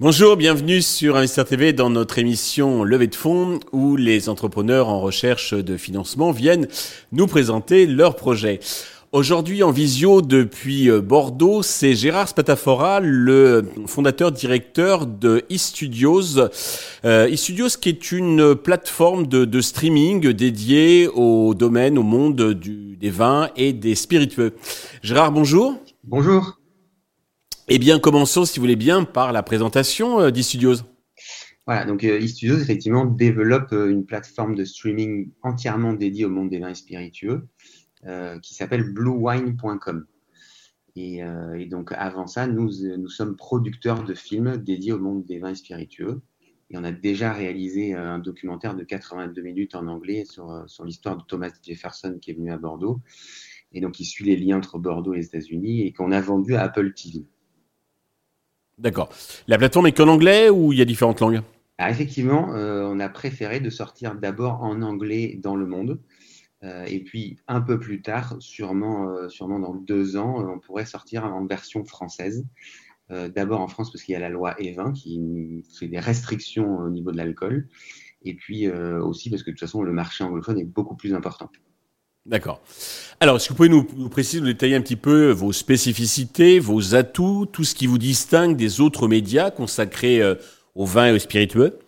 Bonjour, bienvenue sur Investir TV dans notre émission Levée de fonds où les entrepreneurs en recherche de financement viennent nous présenter leurs projets. Aujourd'hui en visio depuis euh, Bordeaux, c'est Gérard Spatafora, le fondateur directeur de eStudios. Euh, eStudios qui est une plateforme de, streaming dédiée au domaine, au monde des vins et des spiritueux. Gérard, bonjour. Bonjour. Eh bien, commençons, si vous voulez bien, par la présentation euh, d'eStudios. Voilà, donc eStudios, effectivement, développe une plateforme de streaming entièrement dédiée au monde des vins spiritueux qui s'appelle bluewine.com. Et, donc, avant ça, nous, nous sommes producteurs de films dédiés au monde des vins spiritueux. Et on a déjà réalisé un documentaire de 82 minutes en anglais sur, sur l'histoire de Thomas Jefferson qui est venu à Bordeaux. Et donc, il suit les liens entre Bordeaux et les États-Unis et qu'on a vendu à Apple TV. D'accord. La plateforme est qu'en anglais ou il y a différentes langues? Ah, Effectivement, euh, on a préféré de sortir d'abord en anglais dans le monde. Euh, et puis un peu plus tard, sûrement, euh, sûrement dans deux ans, on pourrait sortir en version française. d'abord en France parce qu'il y a la loi E20 qui fait des restrictions au niveau de l'alcool. Et puis aussi parce que de toute façon, le marché anglophone est beaucoup plus important. D'accord. Alors, est-ce que vous pouvez nous, préciser, nous détailler un petit peu vos spécificités, vos atouts, tout ce qui vous distingue des autres médias consacrés euh, au vin et aux spiritueux?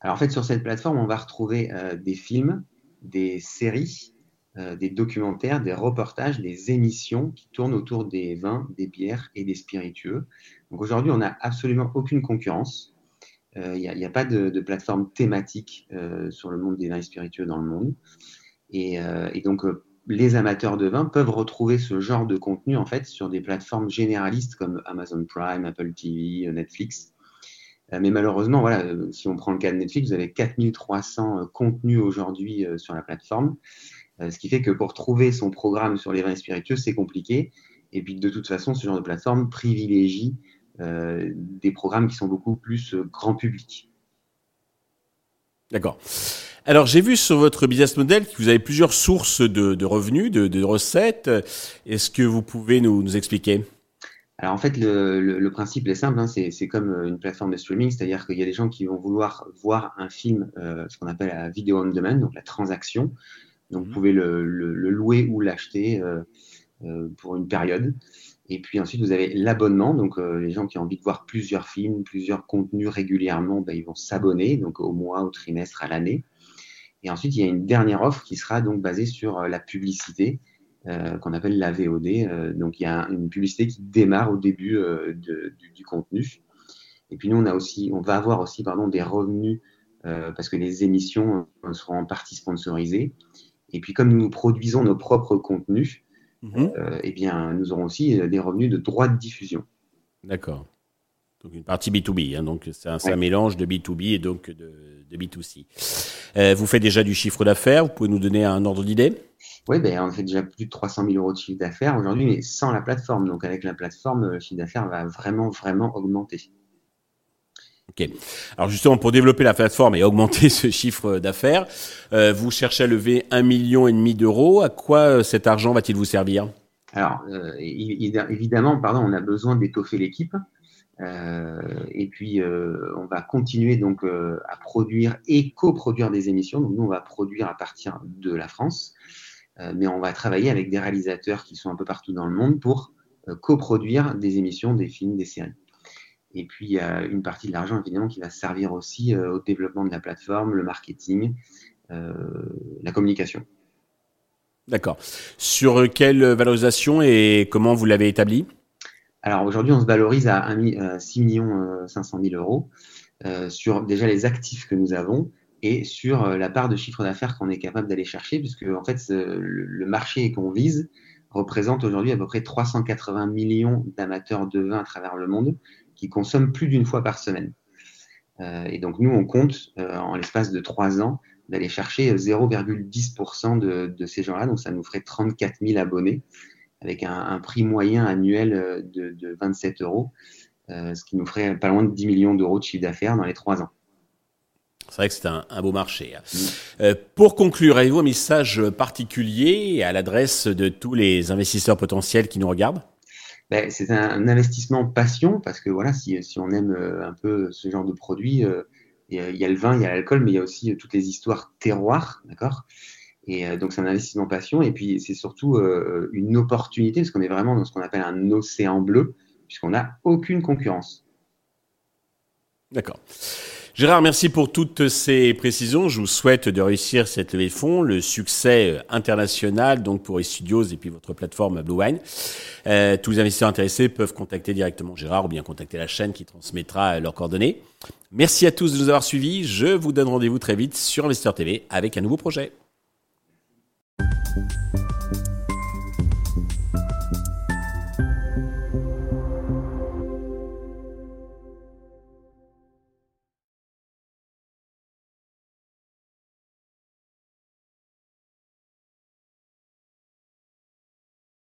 Alors, en fait, sur cette plateforme, on va retrouver euh, des films, des séries, euh, des documentaires, des reportages, des émissions qui tournent autour des vins, des bières et des spiritueux. Donc, aujourd'hui, on n'a absolument aucune concurrence. Il n'y a, pas de, plateforme thématique sur le monde des vins et spiritueux dans le monde. Euh, et, donc, euh, les amateurs de vin peuvent retrouver ce genre de contenu en fait sur des plateformes généralistes comme Amazon Prime, Apple TV, Netflix. Euh, mais malheureusement, voilà, si on prend le cas de Netflix, vous avez 4300 contenus aujourd'hui sur la plateforme, ce qui fait que pour trouver son programme sur les vins spiritueux, c'est compliqué. Et puis de toute façon, ce genre de plateforme privilégie des programmes qui sont beaucoup plus grand public. D'accord. Alors j'ai vu sur votre business model que vous avez plusieurs sources de, revenus, de, recettes. Est-ce que vous pouvez nous, expliquer? Alors en fait, le, principe est simple, hein. c'est comme euh, une plateforme de streaming, c'est-à-dire qu'il y a des gens qui vont vouloir voir un film, euh, ce qu'on appelle la vidéo on demand, donc la transaction. Donc vous mhm. pouvez le, louer ou l'acheter euh, pour une période. Et puis ensuite, vous avez l'abonnement. Donc, les gens qui ont envie de voir plusieurs films, plusieurs contenus régulièrement, ben, ils vont s'abonner, donc au mois, au trimestre, à l'année. Et ensuite, il y a une dernière offre qui sera donc basée sur euh, la publicité, euh, qu'on appelle la VOD. Euh, donc, il y a une publicité qui démarre au début du, contenu. Et puis, nous, on, a aussi, on va avoir aussi pardon, des revenus parce que les émissions seront en partie sponsorisées. Et puis, comme nous produisons nos propres contenus, mhm. eh bien, nous aurons aussi des revenus de droits de diffusion. D'accord. Donc une partie B2B, hein, donc c'est un, mélange de B2B et donc de, de B2C. Euh, vous faites déjà du chiffre d'affaires, vous pouvez nous donner un ordre d'idée? Oui, ben, on fait déjà plus de 300 000 euros de chiffre d'affaires aujourd'hui, mais sans la plateforme. Donc avec la plateforme, le chiffre d'affaires va vraiment, vraiment augmenter. Ok. Alors justement, pour développer la plateforme et augmenter ce chiffre d'affaires, euh, vous cherchez à lever un million et demi d'euros. À quoi euh, cet argent va-t-il vous servir? Alors évidemment, pardon, on a besoin d'étoffer l'équipe. Euh, et puis, euh, on va continuer donc euh, à produire et coproduire des émissions. Donc, nous, on va produire à partir de la France, mais on va travailler avec des réalisateurs qui sont un peu partout dans le monde pour coproduire des émissions, des films, des séries. Et puis, il y a une partie de l'argent, évidemment, qui va servir aussi au développement de la plateforme, le marketing, la communication. D'accord. Sur quelle valorisation et comment vous l'avez établie alors aujourd'hui, on se valorise à 6 millions 500 000 euros euh, sur déjà les actifs que nous avons et sur euh, la part de chiffre d'affaires qu'on est capable d'aller chercher, puisque en fait le marché qu'on vise représente aujourd'hui à peu près 380 millions d'amateurs de vin à travers le monde qui consomment plus d'une fois par semaine. Euh, et donc nous, on compte en l'espace de trois ans d'aller chercher 0,10% de, de, ces gens-là, donc ça nous ferait 34 000 abonnés avec un, prix moyen annuel euh, de, 27 euros, euh, ce qui nous ferait pas loin de 10 millions d'euros de chiffre d'affaires dans les trois ans. C'est vrai que c'est un, beau marché. Hein. Euh, pour conclure, avez-vous un message particulier à l'adresse de tous les investisseurs potentiels qui nous regardent? Ben, C'est un, investissement passion parce que voilà, si, si, on aime euh, un peu ce genre de produit, euh, il y a le vin, il y a l'alcool, mais il y a aussi toutes les histoires terroirs, d'accord? Et donc c'est un investissement passion et puis c'est surtout une opportunité parce qu'on est vraiment dans ce qu'on appelle un océan bleu puisqu'on n'a aucune concurrence. D'accord. Gérard, merci pour toutes ces précisions. Je vous souhaite de réussir cette levée de fonds, le succès euh, international donc pour Studios et puis votre plateforme Blue Wine. Euh, tous les investisseurs intéressés peuvent contacter directement Gérard ou bien contacter la chaîne qui transmettra euh, leurs coordonnées. Merci à tous de nous avoir suivis. Je vous donne rendez-vous très vite sur Investeur TV avec un nouveau projet.